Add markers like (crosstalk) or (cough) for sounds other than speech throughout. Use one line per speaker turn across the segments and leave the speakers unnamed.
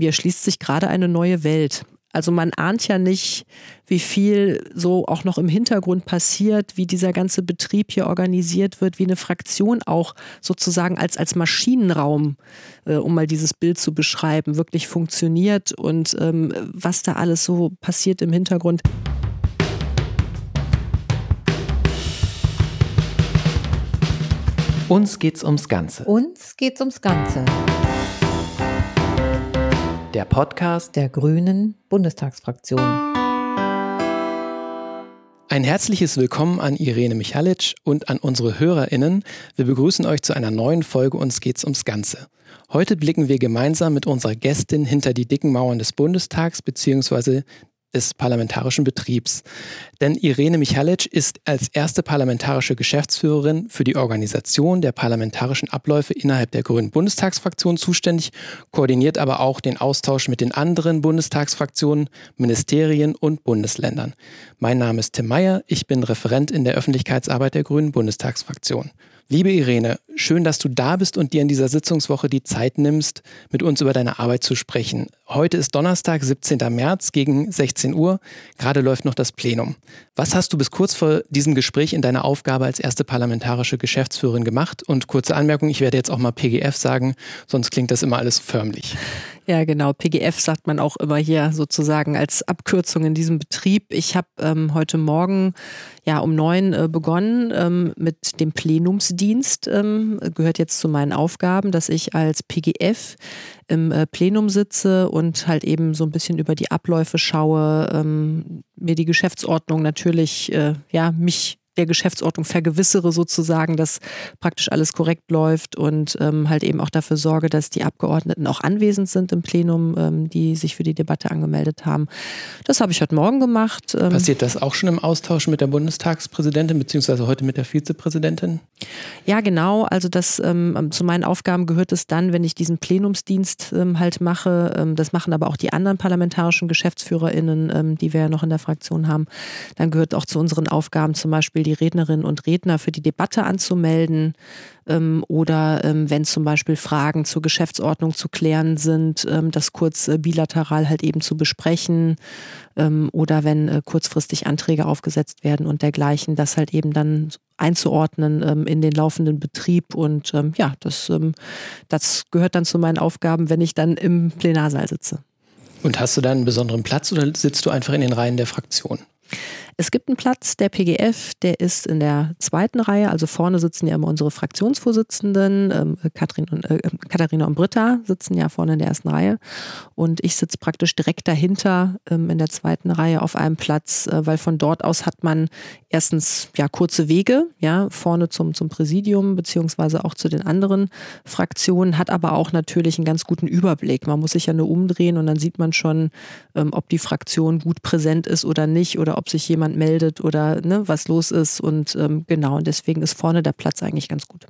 mir erschließt sich gerade eine neue Welt. Also man ahnt ja nicht, wie viel so auch noch im Hintergrund passiert, wie dieser ganze Betrieb hier organisiert wird, wie eine Fraktion auch sozusagen als, als Maschinenraum, äh, um mal dieses Bild zu beschreiben, wirklich funktioniert und ähm, was da alles so passiert im Hintergrund.
Uns geht's ums Ganze.
Uns geht's ums Ganze.
Der Podcast
der Grünen Bundestagsfraktion.
Ein herzliches Willkommen an Irene Michalic und an unsere HörerInnen. Wir begrüßen euch zu einer neuen Folge Uns geht's ums Ganze. Heute blicken wir gemeinsam mit unserer Gästin hinter die dicken Mauern des Bundestags bzw des parlamentarischen Betriebs. Denn Irene Michalic ist als erste parlamentarische Geschäftsführerin für die Organisation der parlamentarischen Abläufe innerhalb der Grünen Bundestagsfraktion zuständig, koordiniert aber auch den Austausch mit den anderen Bundestagsfraktionen, Ministerien und Bundesländern. Mein Name ist Tim Meyer, ich bin Referent in der Öffentlichkeitsarbeit der Grünen Bundestagsfraktion. Liebe Irene, schön, dass du da bist und dir in dieser Sitzungswoche die Zeit nimmst, mit uns über deine Arbeit zu sprechen. Heute ist Donnerstag, 17. März gegen 16 Uhr. Gerade läuft noch das Plenum. Was hast du bis kurz vor diesem Gespräch in deiner Aufgabe als erste parlamentarische Geschäftsführerin gemacht? Und kurze Anmerkung, ich werde jetzt auch mal PGF sagen, sonst klingt das immer alles förmlich.
Ja, genau. PGF sagt man auch immer hier sozusagen als Abkürzung in diesem Betrieb. Ich habe ähm, heute Morgen ja um neun äh, begonnen ähm, mit dem Plenumsdienst. Ähm, gehört jetzt zu meinen Aufgaben, dass ich als PGF im äh, Plenum sitze und halt eben so ein bisschen über die Abläufe schaue, ähm, mir die Geschäftsordnung natürlich, äh, ja, mich der Geschäftsordnung vergewissere sozusagen, dass praktisch alles korrekt läuft und ähm, halt eben auch dafür sorge, dass die Abgeordneten auch anwesend sind im Plenum, ähm, die sich für die Debatte angemeldet haben. Das habe ich heute Morgen gemacht.
Ähm Passiert das auch schon im Austausch mit der Bundestagspräsidentin beziehungsweise heute mit der Vizepräsidentin?
Ja, genau. Also das ähm, zu meinen Aufgaben gehört es dann, wenn ich diesen Plenumsdienst ähm, halt mache. Ähm, das machen aber auch die anderen parlamentarischen GeschäftsführerInnen, die wir ja noch in der Fraktion haben. Dann gehört auch zu unseren Aufgaben zum Beispiel Beispiel die Rednerinnen und Redner für die Debatte anzumelden ähm, oder ähm, wenn zum Beispiel Fragen zur Geschäftsordnung zu klären sind, ähm, das kurz äh, bilateral halt eben zu besprechen ähm, oder wenn äh, kurzfristig Anträge aufgesetzt werden und dergleichen, das halt eben dann einzuordnen ähm, in den laufenden Betrieb und ähm, ja, das, das gehört dann zu meinen Aufgaben, wenn ich dann im Plenarsaal sitze.
Und hast du da einen besonderen Platz oder sitzt du einfach in den Reihen der Fraktion?
Es gibt einen Platz, der PGF, der ist in der zweiten Reihe. Also vorne sitzen ja immer unsere Fraktionsvorsitzenden. Ähm, Katrin und, äh, Katharina und Britta sitzen ja vorne in der ersten Reihe. Und ich sitze praktisch direkt dahinter ähm, in der zweiten Reihe auf einem Platz, äh, weil von dort aus hat man erstens ja kurze Wege, ja, vorne zum, zum Präsidium, beziehungsweise auch zu den anderen Fraktionen, hat aber auch natürlich einen ganz guten Überblick. Man muss sich ja nur umdrehen und dann sieht man schon, ähm, ob die Fraktion gut präsent ist oder nicht oder ob sich jemand jemand meldet oder ne, was los ist. Und ähm, genau, und deswegen ist vorne der Platz eigentlich ganz gut.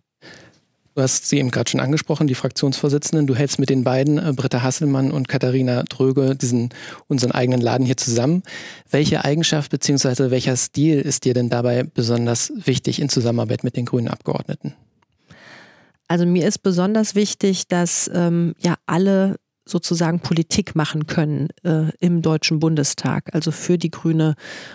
Du hast sie eben gerade schon angesprochen, die Fraktionsvorsitzenden. Du hältst mit den beiden, äh, Britta Hasselmann und Katharina Dröge, diesen, unseren eigenen Laden hier zusammen. Welche Eigenschaft bzw. welcher Stil ist dir denn dabei besonders wichtig in Zusammenarbeit mit den grünen Abgeordneten?
Also mir ist besonders wichtig, dass ähm, ja alle sozusagen Politik machen können äh, im Deutschen Bundestag, also für die grüne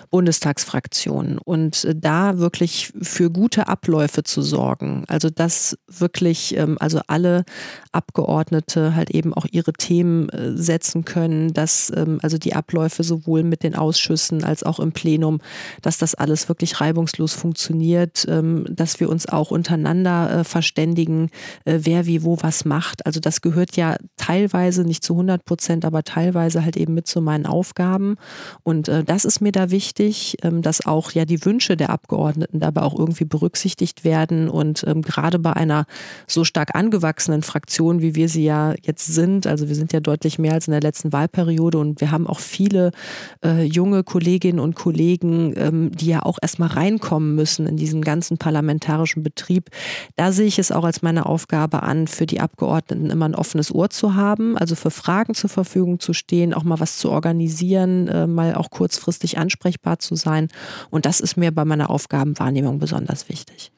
Bundestagsfraktion. Und äh, da wirklich für gute Abläufe zu sorgen. Also dass wirklich, ähm, also alle Abgeordnete halt eben auch ihre Themen äh, setzen können, dass ähm, also die Abläufe sowohl mit den Ausschüssen als auch im Plenum, dass das alles wirklich reibungslos funktioniert, ähm, dass wir uns auch untereinander äh, verständigen, äh, wer wie wo was macht. Also das gehört ja teilweise nicht zu 100 Prozent, aber teilweise halt eben mit zu meinen Aufgaben. Und äh, das ist mir da wichtig, ähm, dass auch ja die Wünsche der Abgeordneten dabei auch irgendwie berücksichtigt werden. Und ähm, gerade bei einer so stark angewachsenen Fraktion, wie wir sie ja jetzt sind, also wir sind ja deutlich mehr als in der letzten Wahlperiode und wir haben auch viele äh, junge Kolleginnen und Kollegen, ähm, die ja auch erstmal reinkommen müssen in diesen ganzen parlamentarischen Betrieb. Da sehe ich es auch als meine Aufgabe an, für die Abgeordneten immer ein offenes Ohr zu haben, also für Fragen zur Verfügung zu stehen, auch mal was zu organisieren, äh, mal auch kurzfristig ansprechbar zu sein. Und das ist mir bei meiner Aufgabenwahrnehmung besonders wichtig.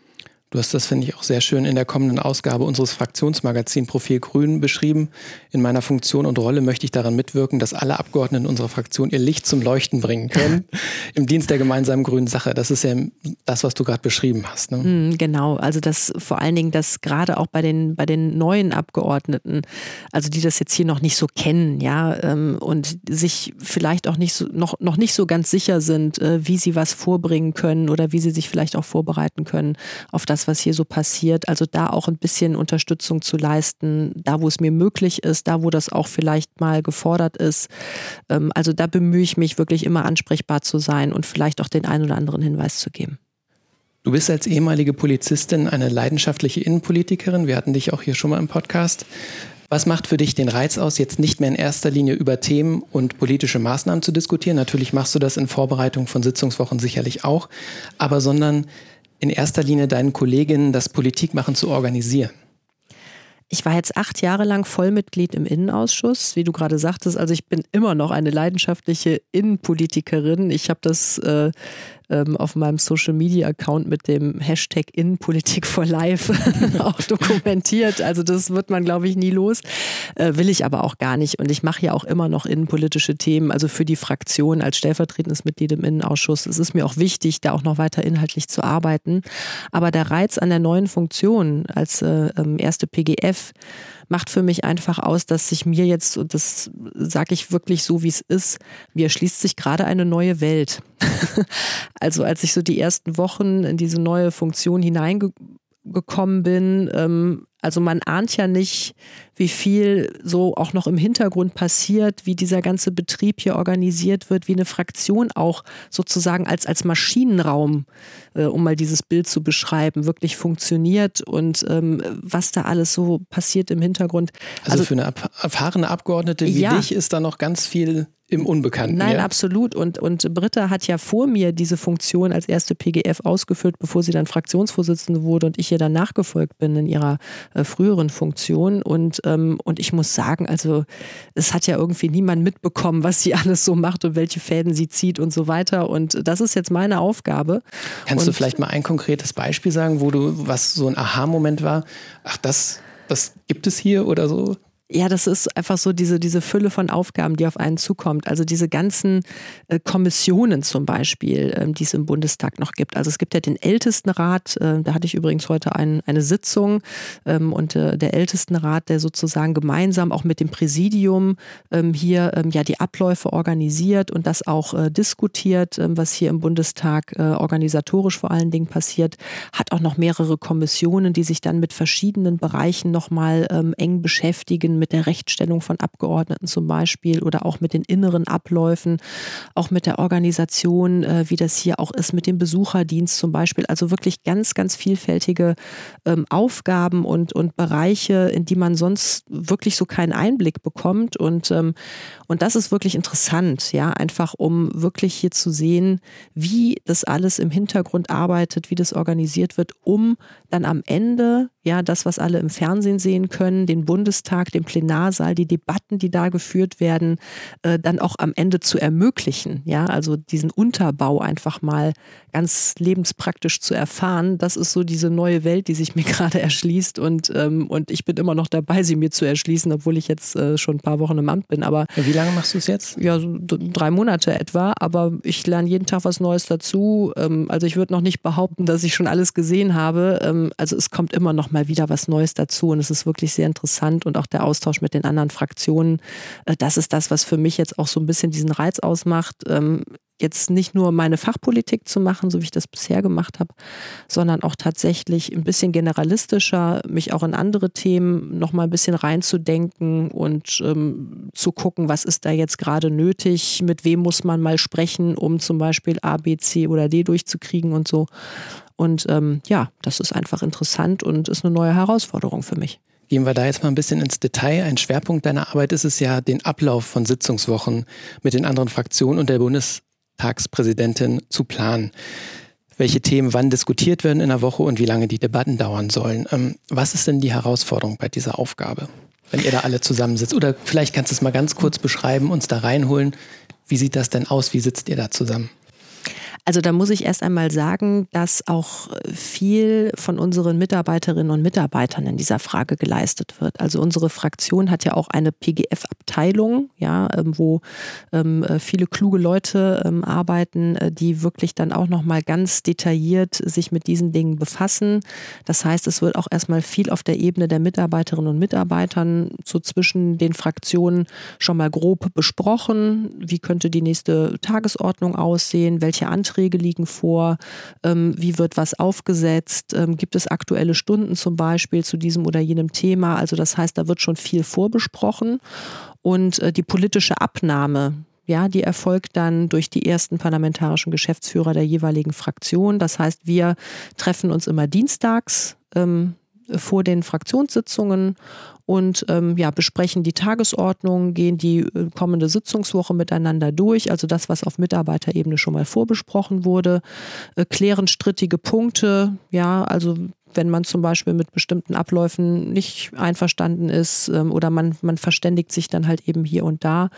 Du hast das, finde ich, auch sehr schön in der kommenden Ausgabe unseres Fraktionsmagazin Profil Grün beschrieben. In meiner Funktion und Rolle möchte ich daran mitwirken, dass alle Abgeordneten unserer Fraktion ihr Licht zum Leuchten bringen können (laughs) im Dienst der gemeinsamen grünen Sache. Das ist ja das, was du gerade beschrieben hast. Ne?
Mm, genau, also das vor allen Dingen, dass gerade auch bei den, bei den neuen Abgeordneten, also die das jetzt hier noch nicht so kennen, ja, ähm, und sich vielleicht auch nicht so, noch, noch nicht so ganz sicher sind, äh, wie sie was vorbringen können oder wie sie sich vielleicht auch vorbereiten können auf das, das, was hier so passiert. Also da auch ein bisschen Unterstützung zu leisten, da wo es mir möglich ist, da wo das auch vielleicht mal gefordert ist. Ähm, also da bemühe ich mich wirklich immer ansprechbar zu sein und vielleicht auch den einen oder anderen Hinweis zu geben.
Du bist als ehemalige Polizistin eine leidenschaftliche Innenpolitikerin. Wir hatten dich auch hier schon mal im Podcast. Was macht für dich den Reiz aus, jetzt nicht mehr in erster Linie über Themen und politische Maßnahmen zu diskutieren? Natürlich machst du das in Vorbereitung von Sitzungswochen sicherlich auch, aber sondern in erster Linie deinen Kolleginnen das Politikmachen zu organisieren?
Ich war jetzt acht Jahre lang Vollmitglied im Innenausschuss, wie du gerade sagtest. Also ich bin immer noch eine leidenschaftliche Innenpolitikerin. Ich habe das äh, ähm, auf meinem Social Media Account mit dem Hashtag Innenpolitik for Life (laughs) auch dokumentiert. Also das wird man, glaube ich, nie los. Äh, will ich aber auch gar nicht. Und ich mache ja auch immer noch innenpolitische Themen, also für die Fraktion als stellvertretendes Mitglied im Innenausschuss. Es ist mir auch wichtig, da auch noch weiter inhaltlich zu arbeiten. Aber der Reiz an der neuen Funktion als äh, ähm, erste PGF macht für mich einfach aus, dass sich mir jetzt, und das sage ich wirklich so, wie es ist, mir erschließt sich gerade eine neue Welt. (laughs) also als ich so die ersten Wochen in diese neue Funktion hineingekommen bin, ähm, also man ahnt ja nicht, wie viel so auch noch im Hintergrund passiert, wie dieser ganze Betrieb hier organisiert wird, wie eine Fraktion auch sozusagen als, als Maschinenraum, äh, um mal dieses Bild zu beschreiben, wirklich funktioniert und ähm, was da alles so passiert im Hintergrund.
Also, also für eine erfahrene Abgeordnete wie ja. dich ist da noch ganz viel im Unbekannten.
Nein,
ja?
absolut. Und, und Britta hat ja vor mir diese Funktion als erste PGF ausgefüllt, bevor sie dann Fraktionsvorsitzende wurde und ich ihr dann nachgefolgt bin in ihrer äh, früheren Funktion. Und, ähm, und ich muss sagen, also es hat ja irgendwie niemand mitbekommen, was sie (laughs) alles so macht und welche Fäden sie zieht und so weiter. Und das ist jetzt meine Aufgabe.
Kannst
und,
du vielleicht mal ein konkretes Beispiel sagen, wo du, was so ein Aha-Moment war? Ach, das, das gibt es hier oder so?
Ja, das ist einfach so diese, diese Fülle von Aufgaben, die auf einen zukommt. Also diese ganzen äh, Kommissionen zum Beispiel, ähm, die es im Bundestag noch gibt. Also es gibt ja den Ältestenrat, äh, da hatte ich übrigens heute ein, eine Sitzung ähm, und äh, der Ältestenrat, der sozusagen gemeinsam auch mit dem Präsidium ähm, hier ähm, ja die Abläufe organisiert und das auch äh, diskutiert, ähm, was hier im Bundestag äh, organisatorisch vor allen Dingen passiert, hat auch noch mehrere Kommissionen, die sich dann mit verschiedenen Bereichen nochmal ähm, eng beschäftigen mit der Rechtsstellung von Abgeordneten zum Beispiel oder auch mit den inneren Abläufen, auch mit der Organisation, äh, wie das hier auch ist, mit dem Besucherdienst zum Beispiel. Also wirklich ganz, ganz vielfältige ähm, Aufgaben und, und Bereiche, in die man sonst wirklich so keinen Einblick bekommt. Und, ähm, und das ist wirklich interessant, ja, einfach um wirklich hier zu sehen, wie das alles im Hintergrund arbeitet, wie das organisiert wird, um dann am Ende ja, das, was alle im Fernsehen sehen können, den Bundestag, den Plenarsaal, die Debatten, die da geführt werden, äh, dann auch am Ende zu ermöglichen. Ja, also diesen Unterbau einfach mal ganz lebenspraktisch zu erfahren. Das ist so diese neue Welt, die sich mir (laughs) gerade erschließt und, ähm, und ich bin immer noch dabei, sie mir zu erschließen, obwohl ich jetzt äh, schon ein paar Wochen im Amt bin. Aber
wie lange machst du es jetzt?
Ja, so drei Monate etwa. Aber ich lerne jeden Tag was Neues dazu. Ähm, also ich würde noch nicht behaupten, dass ich schon alles gesehen habe. Ähm, also es kommt immer noch mal wieder was Neues dazu und es ist wirklich sehr interessant und auch der Austausch mit den anderen Fraktionen. Äh, das ist das, was für mich jetzt auch so ein bisschen diesen Reiz ausmacht ähm, jetzt nicht nur meine Fachpolitik zu machen, so wie ich das bisher gemacht habe, sondern auch tatsächlich ein bisschen generalistischer, mich auch in andere Themen noch mal ein bisschen reinzudenken und ähm, zu gucken, was ist da jetzt gerade nötig, mit wem muss man mal sprechen, um zum Beispiel A, B, C oder D durchzukriegen und so. Und ähm, ja, das ist einfach interessant und ist eine neue Herausforderung für mich.
Gehen wir da jetzt mal ein bisschen ins Detail. Ein Schwerpunkt deiner Arbeit ist es ja, den Ablauf von Sitzungswochen mit den anderen Fraktionen und der Bundestagspräsidentin zu planen. Welche Themen wann diskutiert werden in der Woche und wie lange die Debatten dauern sollen. Ähm, was ist denn die Herausforderung bei dieser Aufgabe, wenn ihr da alle zusammensitzt? Oder vielleicht kannst du es mal ganz kurz beschreiben, uns da reinholen. Wie sieht das denn aus? Wie sitzt ihr da zusammen?
Also da muss ich erst einmal sagen, dass auch viel von unseren Mitarbeiterinnen und Mitarbeitern in dieser Frage geleistet wird. Also unsere Fraktion hat ja auch eine PGF-Abteilung, ja, ähm, wo ähm, äh, viele kluge Leute ähm, arbeiten, äh, die wirklich dann auch nochmal ganz detailliert sich mit diesen Dingen befassen. Das heißt, es wird auch erstmal viel auf der Ebene der Mitarbeiterinnen und Mitarbeitern so zwischen den Fraktionen schon mal grob besprochen. Wie könnte die nächste Tagesordnung aussehen? Welche Anträge Anträge liegen vor, ähm, wie wird was aufgesetzt, ähm, gibt es aktuelle Stunden zum Beispiel zu diesem oder jenem Thema. Also das heißt, da wird schon viel vorbesprochen und äh, die politische Abnahme, ja, die erfolgt dann durch die ersten parlamentarischen Geschäftsführer der jeweiligen Fraktion. Das heißt, wir treffen uns immer dienstags ähm, vor den Fraktionssitzungen und ähm, ja, besprechen die Tagesordnung, gehen die äh, kommende Sitzungswoche miteinander durch, also das, was auf Mitarbeiterebene schon mal vorbesprochen wurde, äh, klären strittige Punkte, ja, also wenn man zum Beispiel mit bestimmten Abläufen nicht einverstanden ist ähm, oder man, man verständigt sich dann halt eben hier und da.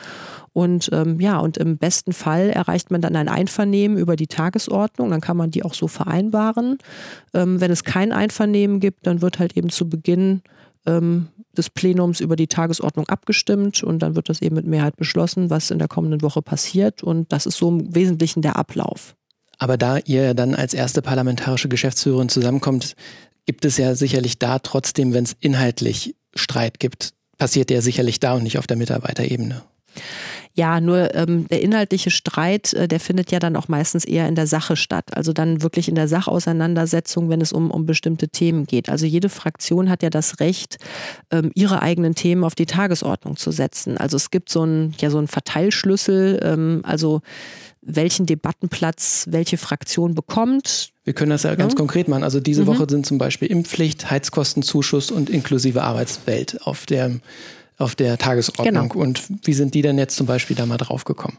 Und ähm, ja, und im besten Fall erreicht man dann ein Einvernehmen über die Tagesordnung, dann kann man die auch so vereinbaren. Ähm, wenn es kein Einvernehmen gibt, dann wird halt eben zu Beginn ähm, des Plenums über die Tagesordnung abgestimmt und dann wird das eben mit Mehrheit beschlossen, was in der kommenden Woche passiert. Und das ist so im Wesentlichen der Ablauf.
Aber da ihr dann als erste parlamentarische Geschäftsführerin zusammenkommt, gibt es ja sicherlich da trotzdem, wenn es inhaltlich Streit gibt, passiert der sicherlich da und nicht auf der Mitarbeiterebene.
Ja, nur ähm, der inhaltliche Streit, äh, der findet ja dann auch meistens eher in der Sache statt. Also dann wirklich in der Sachauseinandersetzung, wenn es um, um bestimmte Themen geht. Also jede Fraktion hat ja das Recht, ähm, ihre eigenen Themen auf die Tagesordnung zu setzen. Also es gibt so einen, ja, so einen Verteilschlüssel, ähm, also welchen Debattenplatz welche Fraktion bekommt.
Wir können das ja ganz ja. konkret machen. Also diese mhm. Woche sind zum Beispiel Impfpflicht, Heizkostenzuschuss und inklusive Arbeitswelt auf der auf der Tagesordnung. Genau. Und wie sind die denn jetzt zum Beispiel da mal drauf gekommen?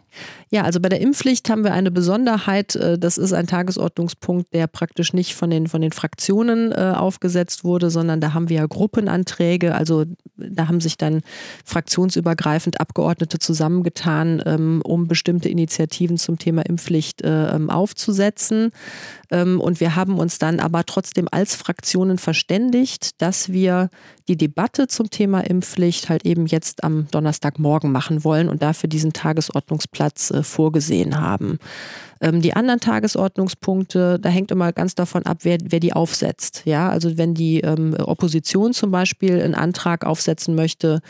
Ja, also bei der Impfpflicht haben wir eine Besonderheit. Äh, das ist ein Tagesordnungspunkt, der praktisch nicht von den, von den Fraktionen äh, aufgesetzt wurde, sondern da haben wir ja Gruppenanträge. Also da haben sich dann fraktionsübergreifend Abgeordnete zusammengetan, ähm, um bestimmte Initiativen zum Thema Impfpflicht äh, ähm, aufzusetzen. Ähm, und wir haben uns dann aber trotzdem als Fraktionen verständigt, dass wir die Debatte zum Thema Impfpflicht halt eben jetzt am Donnerstagmorgen machen wollen und dafür diesen Tagesordnungsplatz äh, vorgesehen haben. Ähm, die anderen Tagesordnungspunkte, da hängt immer ganz davon ab, wer, wer die aufsetzt. Ja, also wenn die ähm, Opposition zum Beispiel einen Antrag aufsetzen möchte,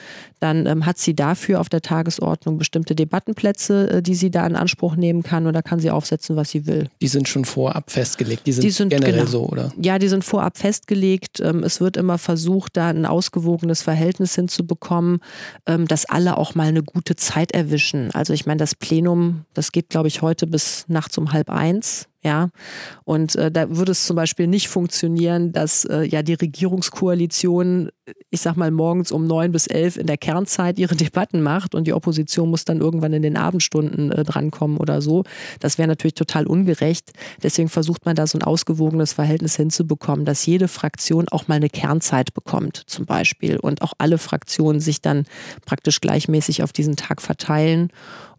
dann ähm, hat sie dafür auf der Tagesordnung bestimmte Debattenplätze, äh, die sie da in Anspruch nehmen kann oder kann sie aufsetzen, was sie will.
Die sind schon vorab festgelegt, die sind, die sind generell genau. so, oder?
Ja, die sind vorab festgelegt. Ähm, es wird immer versucht, da ein ausgewogenes Verhältnis hinzubekommen, ähm, dass alle auch mal eine gute Zeit erwischen. Also ich meine, das Plenum, das geht, glaube ich, heute bis nach nachts um halb eins. Ja, und äh, da würde es zum Beispiel nicht funktionieren, dass äh, ja die Regierungskoalition, ich sag mal, morgens um neun bis elf in der Kernzeit ihre (laughs) Debatten macht und die Opposition muss dann irgendwann in den Abendstunden äh, drankommen oder so. Das wäre natürlich total ungerecht. Deswegen versucht man da so ein ausgewogenes Verhältnis hinzubekommen, dass jede Fraktion auch mal eine Kernzeit bekommt, zum Beispiel, und auch alle Fraktionen sich dann praktisch gleichmäßig auf diesen Tag verteilen.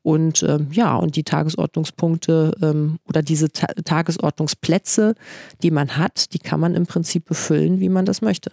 Und ähm, ja, und die Tagesordnungspunkte ähm, oder diese Ta Tagesordnungsplätze, die man hat, die kann man im Prinzip befüllen, wie man das möchte.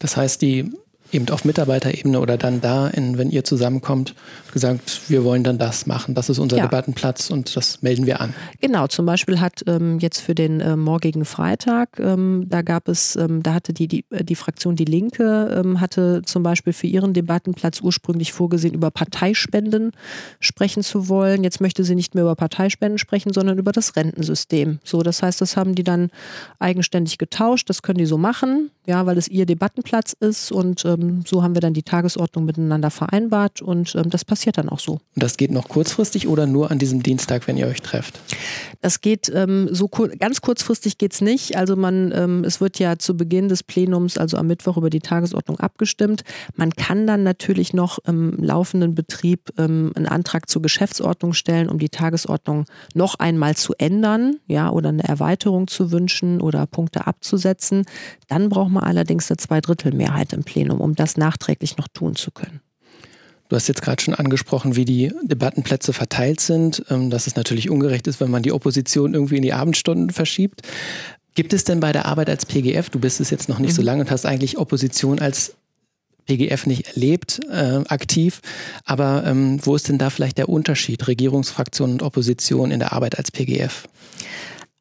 Das heißt, die eben auf Mitarbeiterebene oder dann da, in, wenn ihr zusammenkommt, gesagt, wir wollen dann das machen. Das ist unser ja. Debattenplatz und das melden wir an.
Genau, zum Beispiel hat ähm, jetzt für den äh, morgigen Freitag, ähm, da gab es, ähm, da hatte die, die, äh, die Fraktion Die Linke, ähm, hatte zum Beispiel für ihren Debattenplatz ursprünglich vorgesehen, über Parteispenden sprechen zu wollen. Jetzt möchte sie nicht mehr über Parteispenden sprechen, sondern über das Rentensystem. So, das heißt, das haben die dann eigenständig getauscht. Das können die so machen, ja, weil es ihr Debattenplatz ist und äh, ähm, so haben wir dann die Tagesordnung miteinander vereinbart und ähm, das passiert dann auch so. Und
das geht noch kurzfristig oder nur an diesem Dienstag, wenn ihr euch trefft?
Das geht ähm, so kur ganz kurzfristig geht es nicht. Also man, ähm, es wird ja zu Beginn des Plenums, also am Mittwoch, über die Tagesordnung abgestimmt. Man kann dann natürlich noch im laufenden Betrieb ähm, einen Antrag zur Geschäftsordnung stellen, um die Tagesordnung noch einmal zu ändern, ja, oder eine Erweiterung zu wünschen oder Punkte abzusetzen. Dann braucht man allerdings eine Zweidrittelmehrheit im Plenum, um das nachträglich noch tun zu können.
Du hast jetzt gerade schon angesprochen, wie die Debattenplätze verteilt sind, ähm, dass es natürlich ungerecht ist, wenn man die Opposition irgendwie in die Abendstunden verschiebt. Gibt es denn bei der Arbeit als PGF, du bist es jetzt noch nicht mhm. so lange und hast eigentlich Opposition als PGF nicht erlebt, äh, aktiv, aber ähm, wo ist denn da vielleicht der Unterschied Regierungsfraktion und Opposition in der Arbeit als PGF?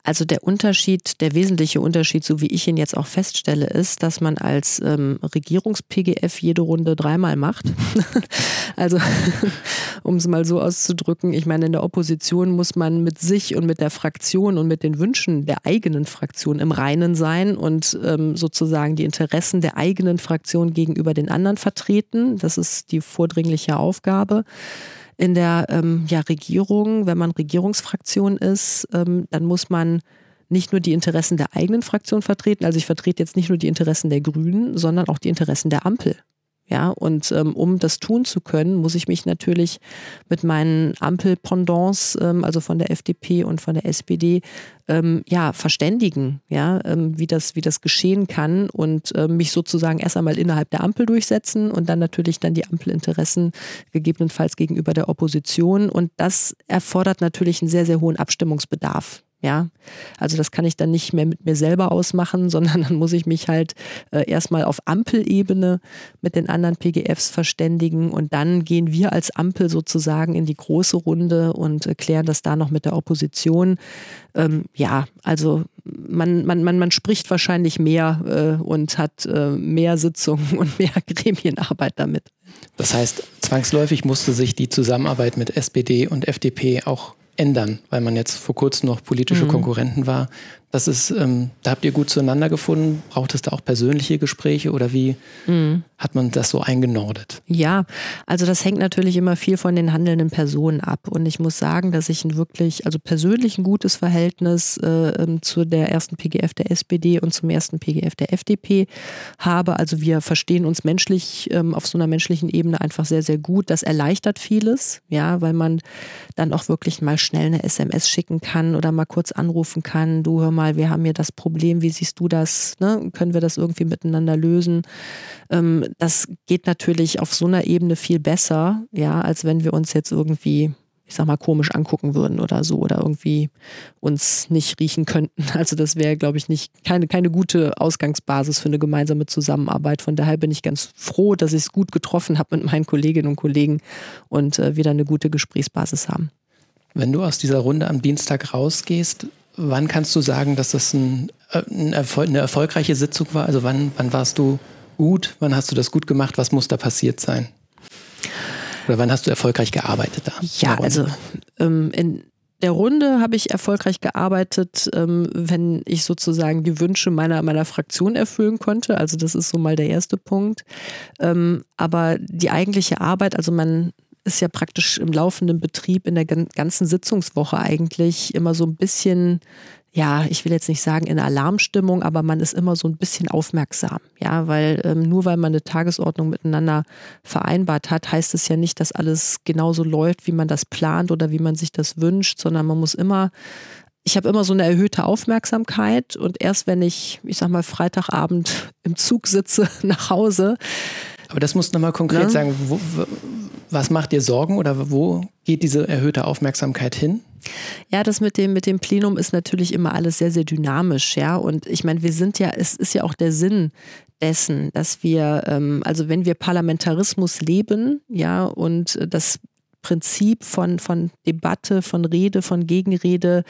Also der Unterschied, der wesentliche Unterschied, so wie ich ihn jetzt auch feststelle, ist, dass man als ähm, Regierungs-PGF jede Runde dreimal macht. (laughs) also (laughs) um es mal so auszudrücken, ich meine, in der Opposition muss man mit sich und mit der Fraktion und mit den Wünschen der eigenen Fraktion im Reinen sein und ähm, sozusagen die Interessen der eigenen Fraktion gegenüber den anderen vertreten. Das ist die vordringliche Aufgabe in der ähm, ja, Regierung, wenn man Regierungsfraktion ist, ähm, dann muss man nicht nur die Interessen der eigenen Fraktion vertreten, also ich vertrete jetzt nicht nur die Interessen der Grünen, sondern auch die Interessen der Ampel. Ja, und ähm, um das tun zu können, muss ich mich natürlich mit meinen Ampelpendants, ähm, also von der FDP und von der SPD, ähm, ja, verständigen, ja, ähm, wie das, wie das geschehen kann und ähm, mich sozusagen erst einmal innerhalb der Ampel durchsetzen und dann natürlich dann die Ampelinteressen gegebenenfalls gegenüber der Opposition. Und das erfordert natürlich einen sehr, sehr hohen Abstimmungsbedarf. Ja, also das kann ich dann nicht mehr mit mir selber ausmachen, (laughs) sondern dann muss ich mich halt äh, erstmal auf Ampelebene mit den anderen PGFs verständigen und dann gehen wir als Ampel sozusagen in die große Runde und äh, klären das da noch mit der Opposition. Ähm, ja, also man, man, man, man spricht wahrscheinlich mehr äh, und hat äh, mehr Sitzungen und mehr (laughs) Gremienarbeit damit.
Das heißt, zwangsläufig musste sich die Zusammenarbeit mit SPD und FDP auch ändern, weil man jetzt vor kurzem noch politische mhm. Konkurrenten war. Das ist, ähm, da habt ihr gut zueinander gefunden. Braucht es da auch persönliche Gespräche oder wie mhm. hat man das so eingenordet?
Ja, also das hängt natürlich immer viel von den handelnden Personen ab. Und ich muss sagen, dass ich ein wirklich, also persönlich ein gutes Verhältnis äh, ähm, zu der ersten PGF der SPD und zum ersten PGF der FDP habe. Also wir verstehen uns menschlich ähm, auf so einer menschlichen Ebene einfach sehr, sehr gut. Das erleichtert vieles, ja, weil man dann auch wirklich mal schnell eine SMS schicken kann oder mal kurz anrufen kann. Du hör mal, wir haben hier das Problem, wie siehst du das? Ne? Können wir das irgendwie miteinander lösen? Ähm, das geht natürlich auf so einer Ebene viel besser, ja, als wenn wir uns jetzt irgendwie ich sag mal, komisch angucken würden oder so oder irgendwie uns nicht riechen könnten. (laughs) Also das wäre, glaube ich, nicht keine, keine gute Ausgangsbasis für eine gemeinsame Zusammenarbeit. Von daher bin ich ganz froh, dass ich es gut getroffen habe mit meinen Kolleginnen und Kollegen und äh, wieder eine gute Gesprächsbasis haben.
Wenn du aus dieser Runde am Dienstag rausgehst, wann kannst du sagen, dass das ein, äh, ein Erfol eine erfolgreiche Sitzung war? Also wann, wann warst du gut? Wann hast du das gut gemacht? Was muss da passiert sein? Oder wann hast du erfolgreich gearbeitet da?
Ja, also ähm, in der Runde habe ich erfolgreich gearbeitet, ähm, wenn ich sozusagen die Wünsche meiner, meiner Fraktion erfüllen konnte. Also das ist so mal der erste Punkt. Ähm, aber die eigentliche Arbeit, also man ist ja praktisch im laufenden Betrieb in der ganzen Sitzungswoche eigentlich immer so ein bisschen, ja, ich will jetzt nicht sagen in Alarmstimmung, aber man ist immer so ein bisschen aufmerksam. Ja, weil ähm, nur weil man eine Tagesordnung miteinander vereinbart hat, heißt es ja nicht, dass alles genauso läuft, wie man das plant oder wie man sich das wünscht, sondern man muss immer ich habe immer so eine erhöhte Aufmerksamkeit und erst wenn ich, ich sag mal, Freitagabend im Zug sitze (laughs) nach Hause.
Aber das musst du nochmal konkret ja. sagen. Wo, was macht dir Sorgen oder wo geht diese erhöhte Aufmerksamkeit hin?
Ja, das mit dem, mit dem Plenum ist natürlich immer alles sehr, sehr dynamisch, ja. Und ich meine, wir sind ja, es ist ja auch der Sinn dessen, dass wir, ähm, also wenn wir Parlamentarismus leben, ja, und das Prinzip von, von Debatte, von Rede, von Gegenrede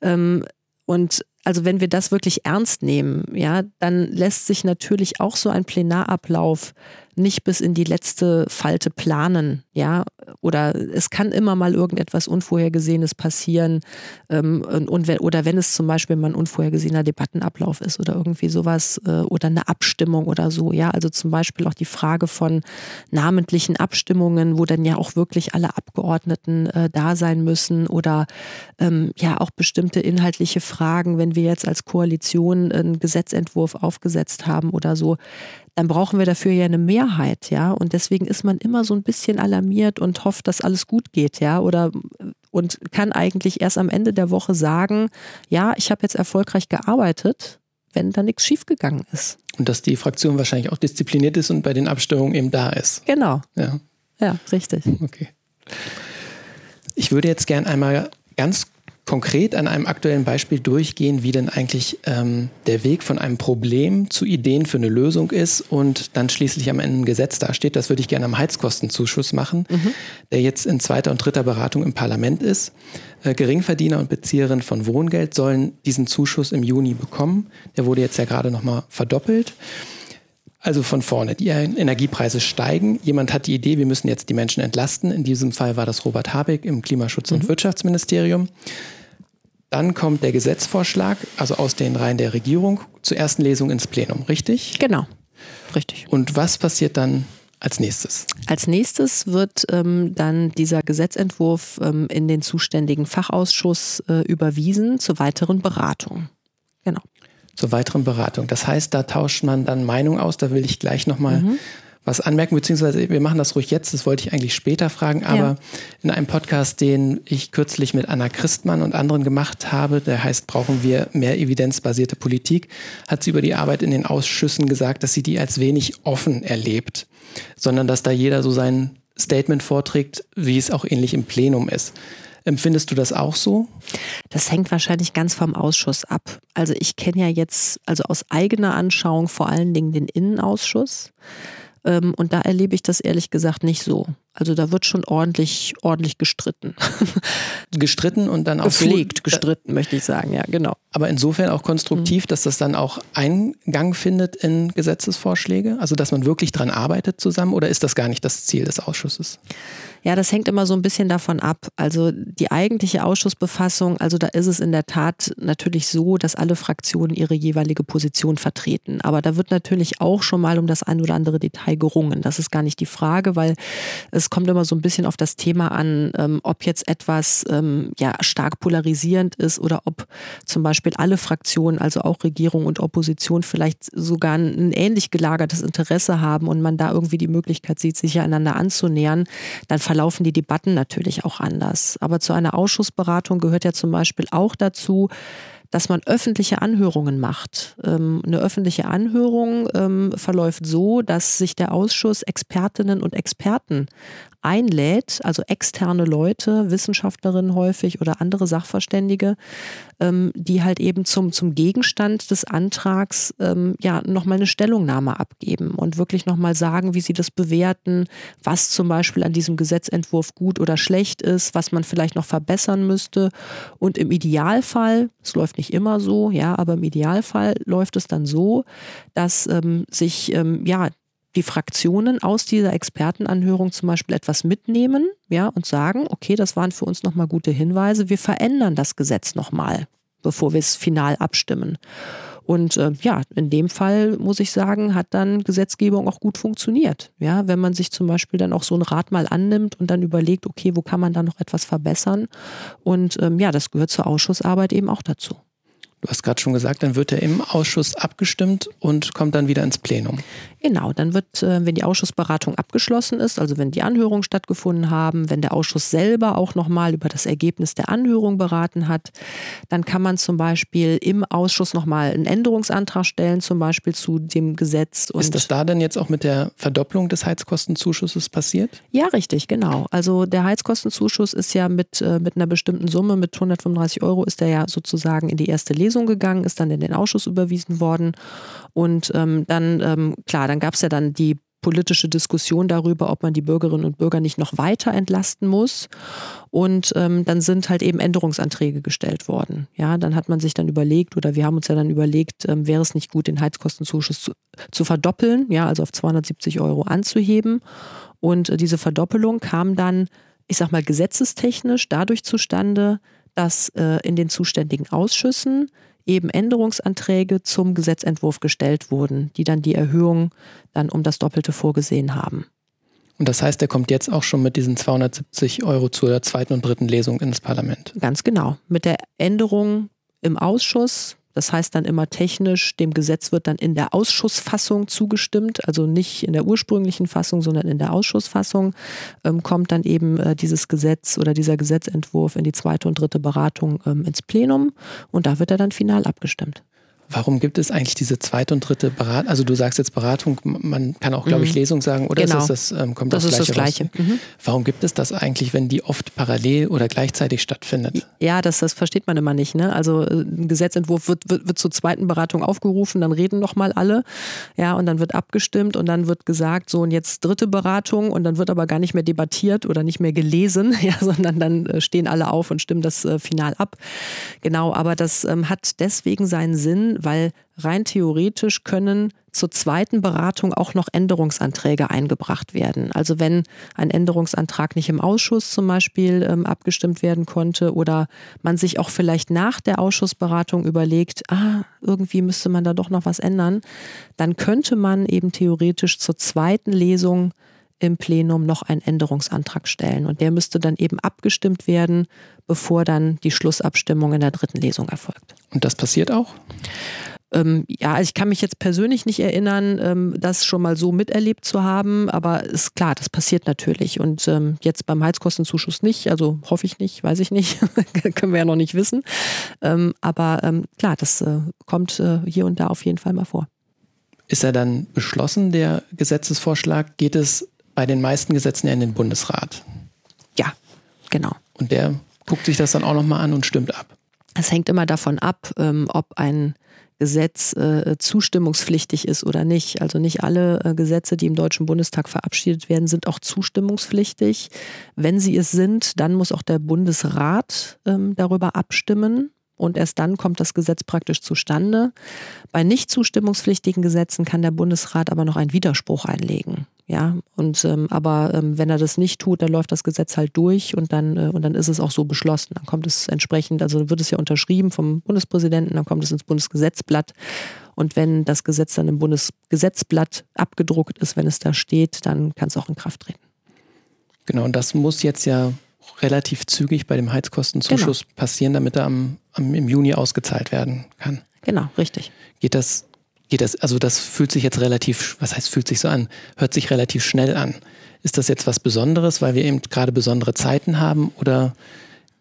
ähm, und also wenn wir das wirklich ernst nehmen, ja, dann lässt sich natürlich auch so ein Plenarablauf nicht bis in die letzte Falte planen, ja, oder es kann immer mal irgendetwas Unvorhergesehenes passieren ähm, und wenn, oder wenn es zum Beispiel mal ein unvorhergesehener Debattenablauf ist oder irgendwie sowas äh, oder eine Abstimmung oder so, ja, also zum Beispiel auch die Frage von namentlichen Abstimmungen, wo dann ja auch wirklich alle Abgeordneten äh, da sein müssen oder ähm, ja auch bestimmte inhaltliche Fragen, wenn wir jetzt als Koalition einen Gesetzentwurf aufgesetzt haben oder so, dann brauchen wir dafür ja eine Mehrheit, ja. Und deswegen ist man immer so ein bisschen alarmiert und hofft, dass alles gut geht, ja. Oder und kann eigentlich erst am Ende der Woche sagen, ja, ich habe jetzt erfolgreich gearbeitet, wenn da nichts schiefgegangen ist.
Und dass die Fraktion wahrscheinlich auch diszipliniert ist und bei den Abstimmungen eben da ist.
Genau.
Ja.
Ja, richtig.
Okay. Ich würde jetzt gern einmal ganz konkret an einem aktuellen Beispiel durchgehen, wie denn eigentlich ähm, der Weg von einem Problem zu Ideen für eine Lösung ist und dann schließlich am Ende ein Gesetz dasteht. Das würde ich gerne am Heizkostenzuschuss machen, mhm. der jetzt in zweiter und dritter Beratung im Parlament ist. Äh, Geringverdiener und Bezieherinnen von Wohngeld sollen diesen Zuschuss im Juni bekommen. Der wurde jetzt ja gerade nochmal verdoppelt. Also von vorne, die Energiepreise steigen. Jemand hat die Idee, wir müssen jetzt die Menschen entlasten. In diesem Fall war das Robert Habeck im Klimaschutz- und mhm. Wirtschaftsministerium. Dann kommt der Gesetzvorschlag, also aus den Reihen der Regierung, zur ersten Lesung ins Plenum, richtig?
Genau, richtig.
Und was passiert dann als nächstes?
Als nächstes wird ähm, dann dieser Gesetzentwurf ähm, in den zuständigen Fachausschuss äh, überwiesen zur weiteren Beratung.
Zur weiteren Beratung. Das heißt, da tauscht man dann Meinung aus. Da will ich gleich nochmal mhm. was anmerken, beziehungsweise wir machen das ruhig jetzt, das wollte ich eigentlich später fragen, aber ja. in einem Podcast, den ich kürzlich mit Anna Christmann und anderen gemacht habe, der heißt, brauchen wir mehr evidenzbasierte Politik, hat sie über die Arbeit in den Ausschüssen gesagt, dass sie die als wenig offen erlebt, sondern dass da jeder so sein Statement vorträgt, wie es auch ähnlich im Plenum ist. Empfindest du das auch so?
Das hängt wahrscheinlich ganz vom Ausschuss ab. Also ich kenne ja jetzt, also aus eigener Anschauung vor allen Dingen den Innenausschuss. Ähm, und da erlebe ich das ehrlich gesagt nicht so. Also da wird schon ordentlich, ordentlich gestritten. (laughs)
gestritten und dann auch
gepflegt, so, gestritten, möchte ich sagen, ja, genau.
Aber insofern auch konstruktiv, mhm. dass das dann auch Eingang findet in Gesetzesvorschläge, also dass man wirklich dran arbeitet zusammen, oder ist das gar nicht das Ziel des Ausschusses?
Ja, das hängt immer so ein bisschen davon ab. Also die eigentliche Ausschussbefassung, also da ist es in der Tat natürlich so, dass alle Fraktionen ihre jeweilige Position vertreten. Aber da wird natürlich auch schon mal um das ein oder andere Detail gerungen. Das ist gar nicht die Frage, weil es kommt immer so ein bisschen auf das Thema an, ähm, ob jetzt etwas ähm, ja stark polarisierend ist oder ob zum Beispiel alle Fraktionen, also auch Regierung und Opposition, vielleicht sogar ein ähnlich gelagertes Interesse haben und man da irgendwie die Möglichkeit sieht, sich einander anzunähern. Dann verlaufen die Debatten natürlich auch anders. Aber zu einer Ausschussberatung gehört ja zum Beispiel auch dazu, dass man öffentliche Anhörungen macht. Ähm, eine öffentliche Anhörung ähm, verläuft so, dass sich der Ausschuss Expertinnen und Experten einlädt, also externe Leute, Wissenschaftlerinnen häufig oder andere Sachverständige, ähm, die halt eben zum, zum Gegenstand des Antrags ähm, ja nochmal eine Stellungnahme abgeben und wirklich nochmal sagen, wie sie das bewerten, was zum Beispiel an diesem Gesetzentwurf gut oder schlecht ist, was man vielleicht noch verbessern müsste. Und im Idealfall, es läuft nicht immer so, ja, aber im Idealfall läuft es dann so, dass ähm, sich ähm, ja die Fraktionen aus dieser Expertenanhörung zum Beispiel etwas mitnehmen, ja, und sagen, okay, das waren für uns nochmal gute Hinweise, wir verändern das Gesetz nochmal, bevor wir es final abstimmen. Und äh, ja, in dem Fall muss ich sagen, hat dann Gesetzgebung auch gut funktioniert. Ja, wenn man sich zum Beispiel dann auch so ein Rat mal annimmt und dann überlegt, okay, wo kann man da noch etwas verbessern? Und ähm, ja, das gehört zur Ausschussarbeit eben auch dazu.
Du hast gerade schon gesagt, dann wird er im Ausschuss abgestimmt und kommt dann wieder ins Plenum.
Genau, dann wird, äh, wenn die Ausschussberatung abgeschlossen ist, also wenn die Anhörungen stattgefunden haben, wenn der Ausschuss selber auch nochmal über das Ergebnis der Anhörung beraten hat, dann kann man zum Beispiel im Ausschuss nochmal einen Änderungsantrag stellen, zum Beispiel zu dem Gesetz.
ist das da denn jetzt auch mit der Verdopplung des Heizkostenzuschusses passiert?
Ja, richtig, genau. Also der Heizkostenzuschuss ist ja mit, äh, mit einer bestimmten Summe, mit 135 Euro, ist der ja sozusagen in die erste Lesung Lesung gegangen, ist dann in den Ausschuss überwiesen worden. Und ähm, dann, ähm, klar, dann gab es ja dann die politische Diskussion darüber, ob man die Bürgerinnen und Bürger nicht noch weiter entlasten muss. Und ähm, dann sind halt eben Änderungsanträge gestellt worden. Ja, dann hat man sich dann überlegt, oder wir haben uns ja dann überlegt, ähm, wäre es nicht gut, den Heizkostenzuschuss zu, zu verdoppeln, ja, also auf 270 Euro anzuheben. Und äh, diese Verdoppelung kam dann, ich sag mal, gesetzestechnisch dadurch zustande, dass äh, in den zuständigen Ausschüssen eben Änderungsanträge zum Gesetzentwurf gestellt wurden, die dann die Erhöhung dann um das Doppelte vorgesehen haben.
Und das heißt, er kommt jetzt auch schon mit diesen 270 Euro zur zweiten und dritten Lesung ins Parlament.
Ganz genau. Mit der Änderung im Ausschuss das heißt dann immer technisch, dem Gesetz wird dann in der Ausschussfassung zugestimmt, also nicht in der ursprünglichen Fassung, sondern in der Ausschussfassung ähm, kommt dann eben äh, dieses Gesetz oder dieser Gesetzentwurf in die zweite und dritte Beratung ähm, ins Plenum und da wird er dann final abgestimmt.
Warum gibt es eigentlich diese zweite und dritte Beratung? Also du sagst jetzt Beratung, man kann auch, glaube ich, mhm. Lesung sagen, oder
genau.
ist das, das ähm, kommt
das, das ist das Gleiche. Mhm.
Warum gibt es das eigentlich, wenn die oft parallel oder gleichzeitig stattfindet?
Ja, das, das versteht man immer nicht. Ne? Also äh, ein Gesetzentwurf wird, wird, wird zur zweiten Beratung aufgerufen, dann reden nochmal alle, ja, und dann wird abgestimmt und dann wird gesagt, so und jetzt dritte Beratung und dann wird aber gar nicht mehr debattiert oder nicht mehr gelesen, (laughs) ja, sondern dann äh, stehen alle auf und stimmen das äh, final ab. Genau, aber das ähm, hat deswegen seinen Sinn, weil rein theoretisch können zur zweiten Beratung auch noch Änderungsanträge eingebracht werden. Also wenn ein Änderungsantrag nicht im Ausschuss zum Beispiel ähm, abgestimmt werden konnte oder man sich auch vielleicht nach der Ausschussberatung überlegt, ah, irgendwie müsste man da doch noch was ändern, dann könnte man eben theoretisch zur zweiten Lesung im Plenum noch einen Änderungsantrag stellen. Und der müsste dann eben abgestimmt werden, bevor dann die Schlussabstimmung in der dritten Lesung erfolgt.
Und das passiert auch?
Ähm, ja, ich kann mich jetzt persönlich nicht erinnern, ähm, das schon mal so miterlebt zu haben, aber ist klar, das passiert natürlich. Und ähm, jetzt beim Heizkostenzuschuss nicht, also hoffe ich nicht, weiß ich nicht, (laughs) können wir ja noch nicht wissen. Ähm, aber ähm, klar, das äh, kommt äh, hier und da auf jeden Fall mal vor.
Ist er dann beschlossen, der Gesetzesvorschlag? Geht es bei den meisten Gesetzen ja in den Bundesrat?
Ja, genau.
Und der guckt sich das dann auch nochmal an und stimmt ab.
Es hängt immer davon ab, ähm, ob ein Gesetz äh, zustimmungspflichtig ist oder nicht. Also nicht alle äh, Gesetze, die im Deutschen Bundestag verabschiedet werden, sind auch zustimmungspflichtig. Wenn sie es sind, dann muss auch der Bundesrat ähm, darüber abstimmen. Und erst dann kommt das Gesetz praktisch zustande. Bei nicht zustimmungspflichtigen Gesetzen kann der Bundesrat aber noch einen Widerspruch einlegen. Ja, und ähm, aber ähm, wenn er das nicht tut, dann läuft das Gesetz halt durch und dann äh, und dann ist es auch so beschlossen. Dann kommt es entsprechend, also wird es ja unterschrieben vom Bundespräsidenten, dann kommt es ins Bundesgesetzblatt und wenn das Gesetz dann im Bundesgesetzblatt abgedruckt ist, wenn es da steht, dann kann es auch in Kraft treten.
Genau, und das muss jetzt ja relativ zügig bei dem Heizkostenzuschuss genau. passieren, damit er am, am, im Juni ausgezahlt werden kann.
Genau, richtig.
Geht das geht das, also das fühlt sich jetzt relativ, was heißt fühlt sich so an, hört sich relativ schnell an. Ist das jetzt was Besonderes, weil wir eben gerade besondere Zeiten haben oder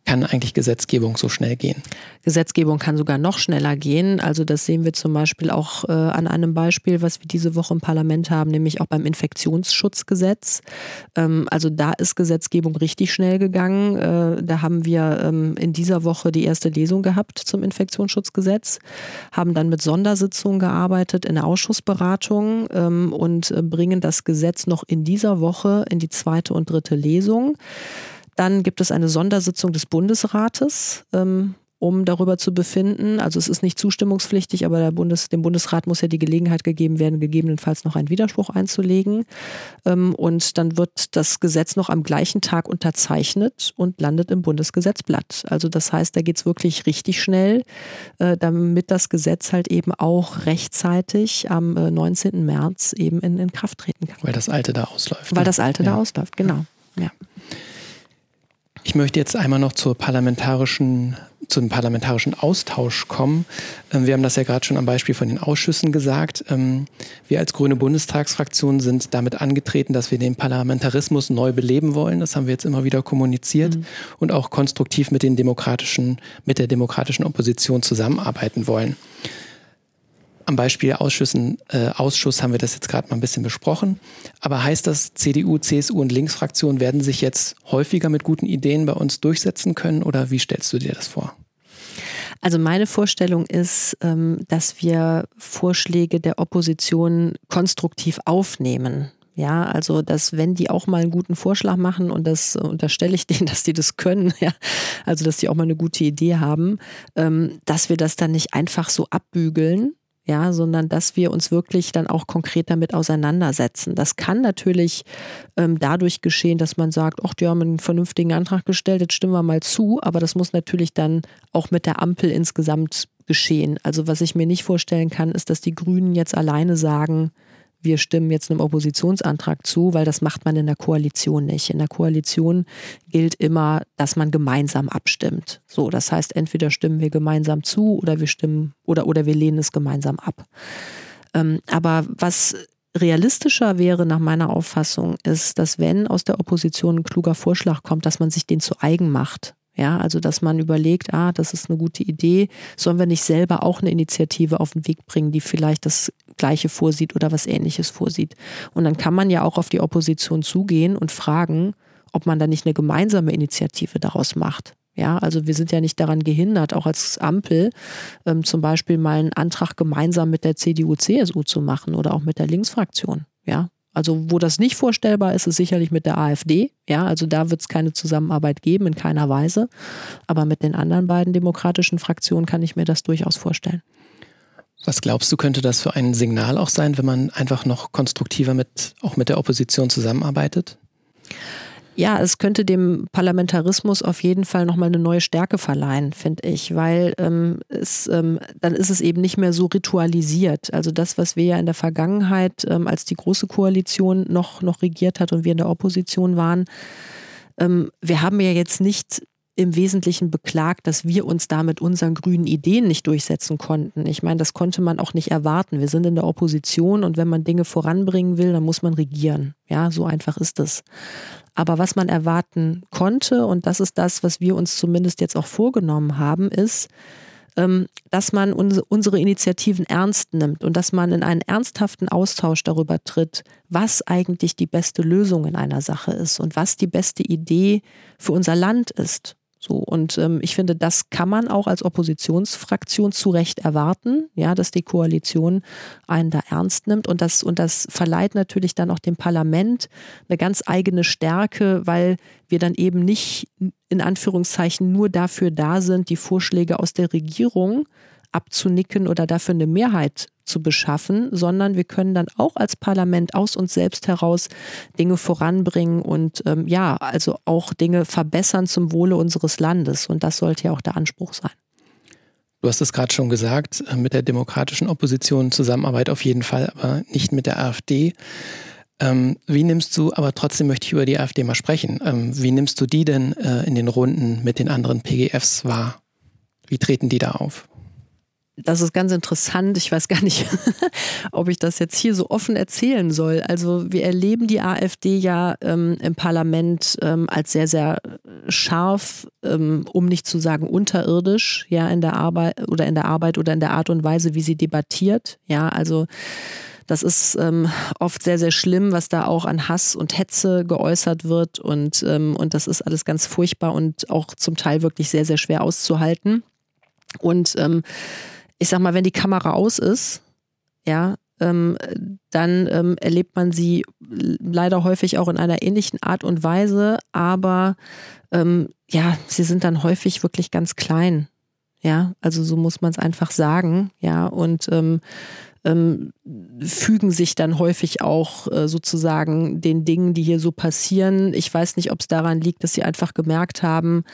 kann eigentlich Gesetzgebung so schnell gehen?
Gesetzgebung kann sogar noch schneller gehen. Also das sehen wir zum Beispiel auch äh, an einem Beispiel, was wir diese Woche im Parlament haben, nämlich auch beim Infektionsschutzgesetz. Ähm, also da ist Gesetzgebung richtig schnell gegangen. Äh, da haben wir ähm, in dieser Woche die erste Lesung gehabt zum Infektionsschutzgesetz, haben dann mit Sondersitzungen gearbeitet in der Ausschussberatung ähm, und äh, bringen das Gesetz noch in dieser Woche in die zweite und dritte Lesung. Dann gibt es eine Sondersitzung des Bundesrates, ähm, um darüber zu befinden. Also es ist nicht zustimmungspflichtig, aber Bundes, dem Bundesrat muss ja die Gelegenheit gegeben werden, gegebenenfalls noch einen Widerspruch einzulegen. Ähm, und dann wird das Gesetz noch am gleichen Tag unterzeichnet und landet im Bundesgesetzblatt. Also das heißt, da geht es wirklich richtig schnell, äh, damit das Gesetz halt eben auch rechtzeitig am 19. Äh, März eben in, in Kraft treten kann.
Weil das alte da ausläuft.
Weil ne? das alte ja. da ausläuft, genau. Ja.
Ich möchte jetzt einmal noch zur parlamentarischen, zu dem parlamentarischen Austausch kommen. Ähm, wir haben das ja gerade schon am Beispiel von den Ausschüssen gesagt. Ähm, wir als Grüne Bundestagsfraktion sind damit angetreten, dass wir den Parlamentarismus neu beleben wollen. Das haben wir jetzt immer wieder kommuniziert mhm. und auch konstruktiv mit den demokratischen, mit der demokratischen Opposition zusammenarbeiten wollen. Am Beispiel Ausschüssen, äh, Ausschuss haben wir das jetzt gerade mal ein bisschen besprochen. Aber heißt das, CDU, CSU und Linksfraktionen werden sich jetzt häufiger mit guten Ideen bei uns durchsetzen können oder wie stellst du dir das vor?
Also meine Vorstellung ist, ähm, dass wir Vorschläge der Opposition konstruktiv aufnehmen. Ja, also dass wenn die auch mal einen guten Vorschlag machen und das unterstelle ich (laughs) denen, dass die das können, ja, also dass die auch mal eine gute Idee haben, ähm, dass wir das dann nicht einfach so abbügeln, ja, sondern dass wir uns wirklich dann auch konkret damit auseinandersetzen. Das kann natürlich ähm, dadurch geschehen, dass man sagt, ach, die haben einen vernünftigen Antrag gestellt, jetzt stimmen wir mal zu, aber das muss natürlich dann auch mit der Ampel insgesamt geschehen. Also was ich mir nicht vorstellen kann, ist, dass die Grünen jetzt alleine sagen, wir stimmen jetzt einem Oppositionsantrag zu, weil das macht man in der Koalition nicht. In der Koalition gilt immer, dass man gemeinsam abstimmt. So, das heißt, entweder stimmen wir gemeinsam zu oder wir stimmen oder, oder wir lehnen es gemeinsam ab. Ähm, aber was realistischer wäre nach meiner Auffassung, ist, dass wenn aus der Opposition ein kluger Vorschlag kommt, dass man sich den zu eigen macht Ja, also dass man überlegt, ah, das ist eine gute Idee, sollen wir nicht selber auch eine Initiative auf den Weg bringen, die vielleicht das Gleiche vorsieht oder was Ähnliches vorsieht. Und dann kann man ja auch auf die Opposition zugehen und fragen, ob man da nicht eine gemeinsame Initiative daraus macht. Ja, also wir sind ja nicht daran gehindert, auch als Ampel ähm, zum Beispiel mal einen Antrag gemeinsam mit der CDU, CSU zu machen oder auch mit der Linksfraktion. Ja, also wo das nicht vorstellbar ist, ist sicherlich mit der AfD. Ja, also da wird es keine Zusammenarbeit geben in keiner Weise. Aber mit den anderen beiden demokratischen Fraktionen kann ich mir das durchaus vorstellen.
Was glaubst du, könnte das für ein Signal auch sein, wenn man einfach noch konstruktiver mit, auch mit der Opposition zusammenarbeitet?
Ja, es könnte dem Parlamentarismus auf jeden Fall nochmal eine neue Stärke verleihen, finde ich, weil ähm, es, ähm, dann ist es eben nicht mehr so ritualisiert. Also das, was wir ja in der Vergangenheit, ähm, als die Große Koalition noch, noch regiert hat und wir in der Opposition waren, ähm, wir haben ja jetzt nicht im Wesentlichen beklagt, dass wir uns da mit unseren grünen Ideen nicht durchsetzen konnten. Ich meine, das konnte man auch nicht erwarten. Wir sind in der Opposition und wenn man Dinge voranbringen will, dann muss man regieren. Ja, so einfach ist es. Aber was man erwarten konnte, und das ist das, was wir uns zumindest jetzt auch vorgenommen haben, ist, ähm, dass man unsere Initiativen ernst nimmt und dass man in einen ernsthaften Austausch darüber tritt, was eigentlich die beste Lösung in einer Sache ist und was die beste Idee für unser Land ist. So, und ähm, ich finde, das kann man auch als Oppositionsfraktion zu Recht erwarten, ja, dass die Koalition einen da ernst nimmt. Und das, und das verleiht natürlich dann auch dem Parlament eine ganz eigene Stärke, weil wir dann eben nicht in Anführungszeichen nur dafür da sind, die Vorschläge aus der Regierung abzunicken oder dafür eine Mehrheit zu beschaffen, sondern wir können dann auch als Parlament aus uns selbst heraus Dinge voranbringen und ähm, ja, also auch Dinge verbessern zum Wohle unseres Landes. Und das sollte ja auch der Anspruch sein.
Du hast es gerade schon gesagt, äh, mit der demokratischen Opposition Zusammenarbeit auf jeden Fall, aber nicht mit der AfD. Ähm, wie nimmst du, aber trotzdem möchte ich über die AfD mal sprechen, ähm, wie nimmst du die denn äh, in den Runden mit den anderen PGFs wahr? Wie treten die da auf?
Das ist ganz interessant. Ich weiß gar nicht, (laughs) ob ich das jetzt hier so offen erzählen soll. Also wir erleben die AfD ja ähm, im Parlament ähm, als sehr, sehr scharf, ähm, um nicht zu sagen unterirdisch, ja, in der Arbeit oder in der Arbeit oder in der Art und Weise, wie sie debattiert. Ja, also das ist ähm, oft sehr, sehr schlimm, was da auch an Hass und Hetze geäußert wird. Und, ähm, und das ist alles ganz furchtbar und auch zum Teil wirklich sehr, sehr schwer auszuhalten. Und ähm, ich sag mal, wenn die Kamera aus ist, ja, ähm, dann ähm, erlebt man sie leider häufig auch in einer ähnlichen Art und Weise, aber ähm, ja, sie sind dann häufig wirklich ganz klein. Ja, also so muss man es einfach sagen, ja, und ähm, ähm, fügen sich dann häufig auch äh, sozusagen den Dingen, die hier so passieren. Ich weiß nicht, ob es daran liegt, dass sie einfach gemerkt haben,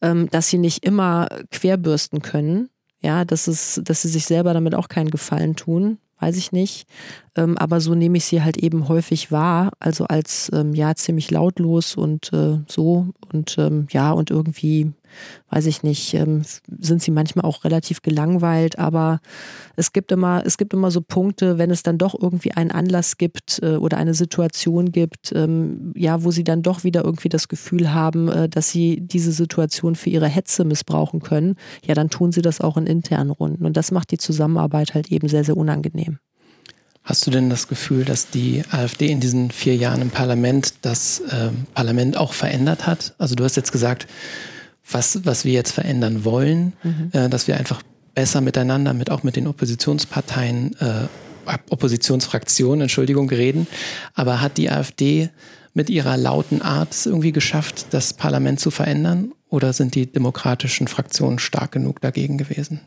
ähm, dass sie nicht immer querbürsten können ja, dass, es, dass sie sich selber damit auch keinen Gefallen tun, weiß ich nicht. Ähm, aber so nehme ich sie halt eben häufig wahr, also als ähm, ja ziemlich lautlos und äh, so und ähm, ja und irgendwie weiß ich nicht, ähm, sind sie manchmal auch relativ gelangweilt, aber es gibt immer, es gibt immer so Punkte, wenn es dann doch irgendwie einen Anlass gibt äh, oder eine Situation gibt, ähm, ja, wo sie dann doch wieder irgendwie das Gefühl haben, äh, dass sie diese Situation für ihre Hetze missbrauchen können, ja, dann tun sie das auch in internen Runden. Und das macht die Zusammenarbeit halt eben sehr, sehr unangenehm.
Hast du denn das Gefühl, dass die AfD in diesen vier Jahren im Parlament das äh, Parlament auch verändert hat? Also du hast jetzt gesagt, was, was wir jetzt verändern wollen, mhm. äh, dass wir einfach besser miteinander, mit auch mit den Oppositionsparteien, äh, Oppositionsfraktionen, Entschuldigung, reden. Aber hat die AfD mit ihrer lauten Art irgendwie geschafft, das Parlament zu verändern? Oder sind die demokratischen Fraktionen stark genug dagegen gewesen?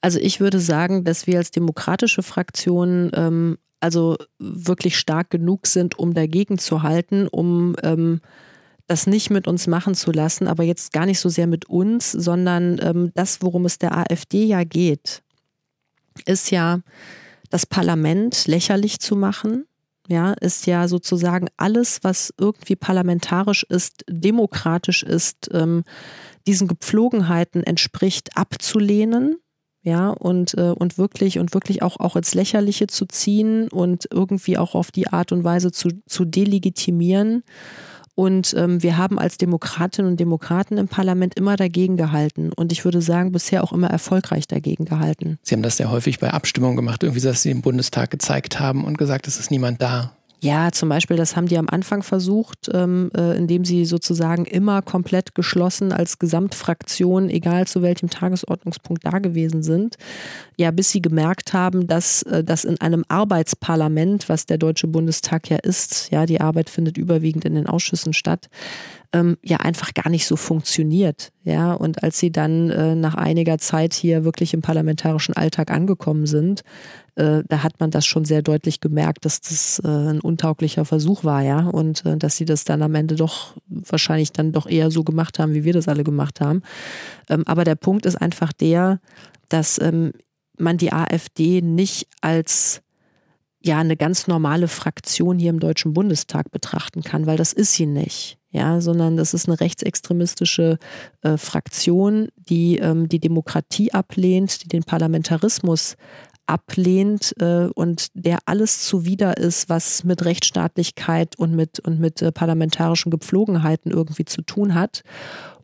Also ich würde sagen, dass wir als demokratische Fraktion ähm, also wirklich stark genug sind, um dagegen zu halten, um ähm, das nicht mit uns machen zu lassen, aber jetzt gar nicht so sehr mit uns, sondern ähm, das, worum es der AfD ja geht, ist ja das Parlament lächerlich zu machen. Ja, ist ja sozusagen alles, was irgendwie parlamentarisch ist, demokratisch ist, ähm, diesen Gepflogenheiten entspricht, abzulehnen ja, und, äh, und wirklich und wirklich auch, auch ins Lächerliche zu ziehen und irgendwie auch auf die Art und Weise zu, zu delegitimieren Und ähm, wir haben als Demokratinnen und Demokraten im Parlament immer dagegen gehalten. Und ich würde sagen, bisher auch immer erfolgreich dagegen gehalten.
Sie haben das sehr häufig bei Abstimmungen gemacht, irgendwie, dass Sie im Bundestag gezeigt haben und gesagt, es ist niemand da.
Ja, zum Beispiel, das haben die am Anfang versucht, ähm, äh, indem sie sozusagen immer komplett geschlossen als Gesamtfraktion, egal zu welchem Tagesordnungspunkt da gewesen sind, ja, bis sie gemerkt haben, dass äh, das in einem Arbeitsparlament, was der Deutsche Bundestag ja ist, ja, die Arbeit findet überwiegend in den Ausschüssen statt, ähm, ja einfach gar nicht so funktioniert. Ja, und als sie dann äh, nach einiger Zeit hier wirklich im parlamentarischen Alltag angekommen sind, äh, da hat man das schon sehr deutlich gemerkt, dass das äh, ein untauglicher Versuch war, ja, und äh, dass sie das dann am Ende doch wahrscheinlich dann doch eher so gemacht haben, wie wir das alle gemacht haben. Ähm, aber der Punkt ist einfach der, dass ähm, man die AfD nicht als ja eine ganz normale Fraktion hier im Deutschen Bundestag betrachten kann, weil das ist sie nicht. Ja, sondern das ist eine rechtsextremistische äh, Fraktion, die ähm, die Demokratie ablehnt, die den Parlamentarismus ablehnt äh, und der alles zuwider ist, was mit Rechtsstaatlichkeit und mit, und mit äh, parlamentarischen Gepflogenheiten irgendwie zu tun hat.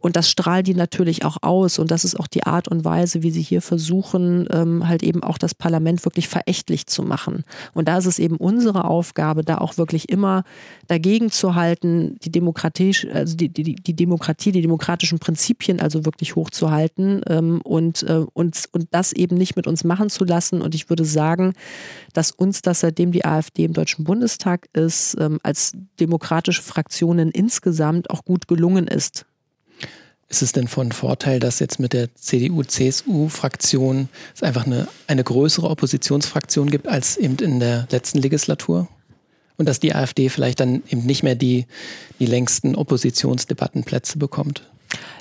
Und das strahlen die natürlich auch aus. Und das ist auch die Art und Weise, wie sie hier versuchen, ähm, halt eben auch das Parlament wirklich verächtlich zu machen. Und da ist es eben unsere Aufgabe, da auch wirklich immer dagegen zu halten, die Demokratie, also die, die, die Demokratie, die demokratischen Prinzipien also wirklich hochzuhalten ähm, und, äh, und, und das eben nicht mit uns machen zu lassen. Und ich würde sagen, dass uns das, seitdem die AfD im Deutschen Bundestag ist, ähm, als demokratische Fraktionen insgesamt auch gut gelungen ist.
Ist es denn von Vorteil, dass jetzt mit der CDU-CSU-Fraktion es einfach eine, eine größere Oppositionsfraktion gibt als eben in der letzten Legislatur? Und dass die AfD vielleicht dann eben nicht mehr die, die längsten Oppositionsdebattenplätze bekommt?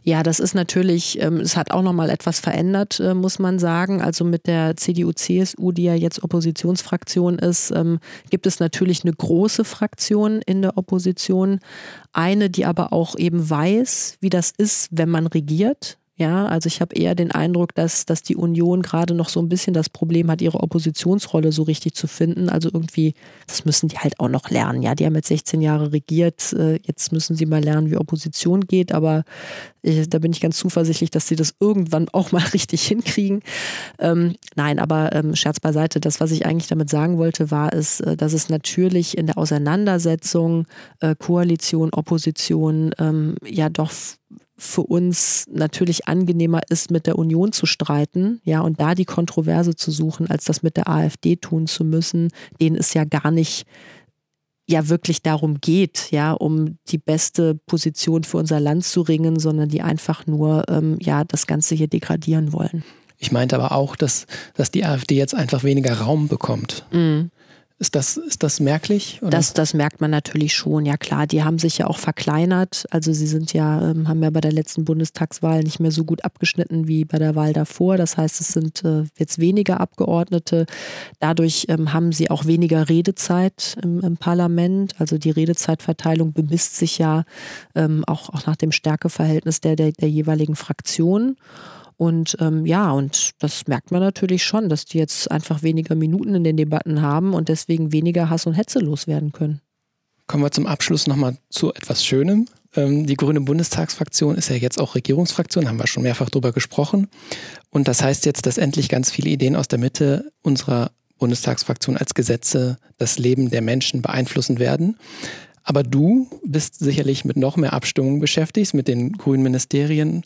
Ja, das ist natürlich, ähm, es hat auch nochmal etwas verändert, äh, muss man sagen. Also mit der CDU-CSU, die ja jetzt Oppositionsfraktion ist, ähm, gibt es natürlich eine große Fraktion in der Opposition. Eine, die aber auch eben weiß, wie das ist, wenn man regiert. Ja, also ich habe eher den Eindruck, dass, dass die Union gerade noch so ein bisschen das Problem hat, ihre Oppositionsrolle so richtig zu finden. Also irgendwie, das müssen die halt auch noch lernen. Ja, die haben jetzt 16 Jahre regiert. Äh, jetzt müssen sie mal lernen, wie Opposition geht. Aber ich, da bin ich ganz zuversichtlich, dass sie das irgendwann auch mal (laughs) richtig hinkriegen. Ähm, nein, aber ähm, Scherz beiseite. Das, was ich eigentlich damit sagen wollte, war es, äh, dass es natürlich in der Auseinandersetzung äh, Koalition, Opposition ähm, ja doch für uns natürlich angenehmer ist, mit der Union zu streiten, ja, und da die Kontroverse zu suchen, als das mit der AfD tun zu müssen, denen es ja gar nicht ja wirklich darum geht, ja, um die beste Position für unser Land zu ringen, sondern die einfach nur ähm, ja das Ganze hier degradieren wollen.
Ich meinte aber auch, dass, dass die AfD jetzt einfach weniger Raum bekommt. Mhm. Ist das, ist das merklich?
Das, das merkt man natürlich schon, ja klar. Die haben sich ja auch verkleinert. Also sie sind ja, ähm, haben ja bei der letzten Bundestagswahl nicht mehr so gut abgeschnitten wie bei der Wahl davor. Das heißt, es sind äh, jetzt weniger Abgeordnete. Dadurch ähm, haben sie auch weniger Redezeit im, im Parlament. Also die Redezeitverteilung bemisst sich ja ähm, auch, auch nach dem Stärkeverhältnis der, der, der jeweiligen Fraktion. Und ähm, ja, und das merkt man natürlich schon, dass die jetzt einfach weniger Minuten in den Debatten haben und deswegen weniger Hass und Hetze loswerden können.
Kommen wir zum Abschluss nochmal zu etwas Schönem. Ähm, die Grüne Bundestagsfraktion ist ja jetzt auch Regierungsfraktion, haben wir schon mehrfach drüber gesprochen. Und das heißt jetzt, dass endlich ganz viele Ideen aus der Mitte unserer Bundestagsfraktion als Gesetze das Leben der Menschen beeinflussen werden. Aber du bist sicherlich mit noch mehr Abstimmungen beschäftigt, mit den grünen Ministerien.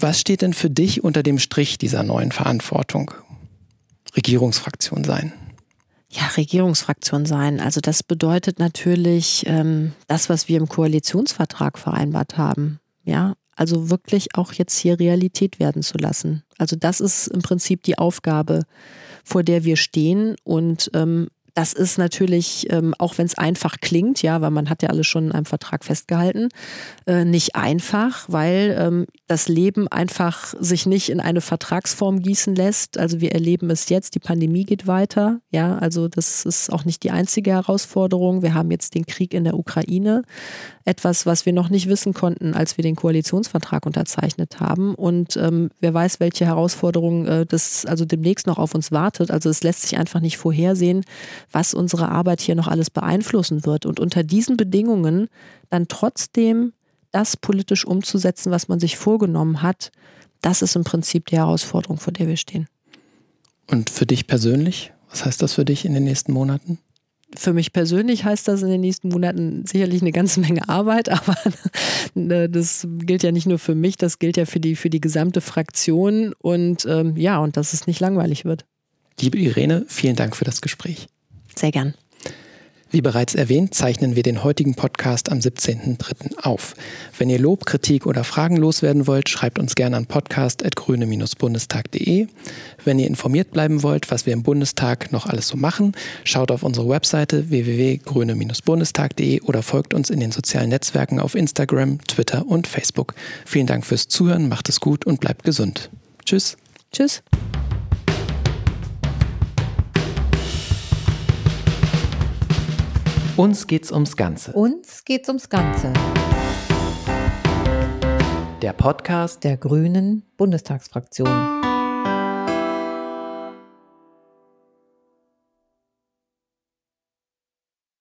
Was steht denn für dich unter dem Strich dieser neuen Verantwortung? Regierungsfraktion sein.
Ja, Regierungsfraktion sein. Also das bedeutet natürlich ähm, das, was wir im Koalitionsvertrag vereinbart haben. Ja, also wirklich auch jetzt hier Realität werden zu lassen. Also das ist im Prinzip die Aufgabe, vor der wir stehen. Und ähm, das ist natürlich, ähm, auch wenn es einfach klingt, ja, weil man hat ja alles schon in einem Vertrag festgehalten, äh, nicht einfach, weil ähm, das Leben einfach sich nicht in eine Vertragsform gießen lässt. Also wir erleben es jetzt, die Pandemie geht weiter. Ja, also das ist auch nicht die einzige Herausforderung. Wir haben jetzt den Krieg in der Ukraine. Etwas, was wir noch nicht wissen konnten, als wir den Koalitionsvertrag unterzeichnet haben. Und ähm, wer weiß, welche Herausforderungen äh, das also demnächst noch auf uns wartet. Also es lässt sich einfach nicht vorhersehen, was unsere Arbeit hier noch alles beeinflussen wird. Und unter diesen Bedingungen dann trotzdem das politisch umzusetzen, was man sich vorgenommen hat, das ist im Prinzip die Herausforderung, vor der wir stehen.
Und für dich persönlich, was heißt das für dich in den nächsten Monaten?
Für mich persönlich heißt das in den nächsten Monaten sicherlich eine ganze Menge Arbeit, (laughs) aber ne, das gilt ja nicht nur für mich, das gilt ja für die, für die gesamte Fraktion und ähm, ja, und dass es nicht langweilig wird.
Liebe Irene, vielen Dank für das Gespräch.
Sehr gern.
Wie bereits erwähnt, zeichnen wir den heutigen Podcast am 17.03. auf. Wenn ihr Lob, Kritik oder Fragen loswerden wollt, schreibt uns gerne an podcast.grüne-bundestag.de. Wenn ihr informiert bleiben wollt, was wir im Bundestag noch alles so machen, schaut auf unsere Webseite www.grüne-bundestag.de oder folgt uns in den sozialen Netzwerken auf Instagram, Twitter und Facebook. Vielen Dank fürs Zuhören, macht es gut und bleibt gesund. Tschüss.
Tschüss.
Uns geht's ums Ganze.
Uns geht's ums Ganze.
Der Podcast
der Grünen Bundestagsfraktion.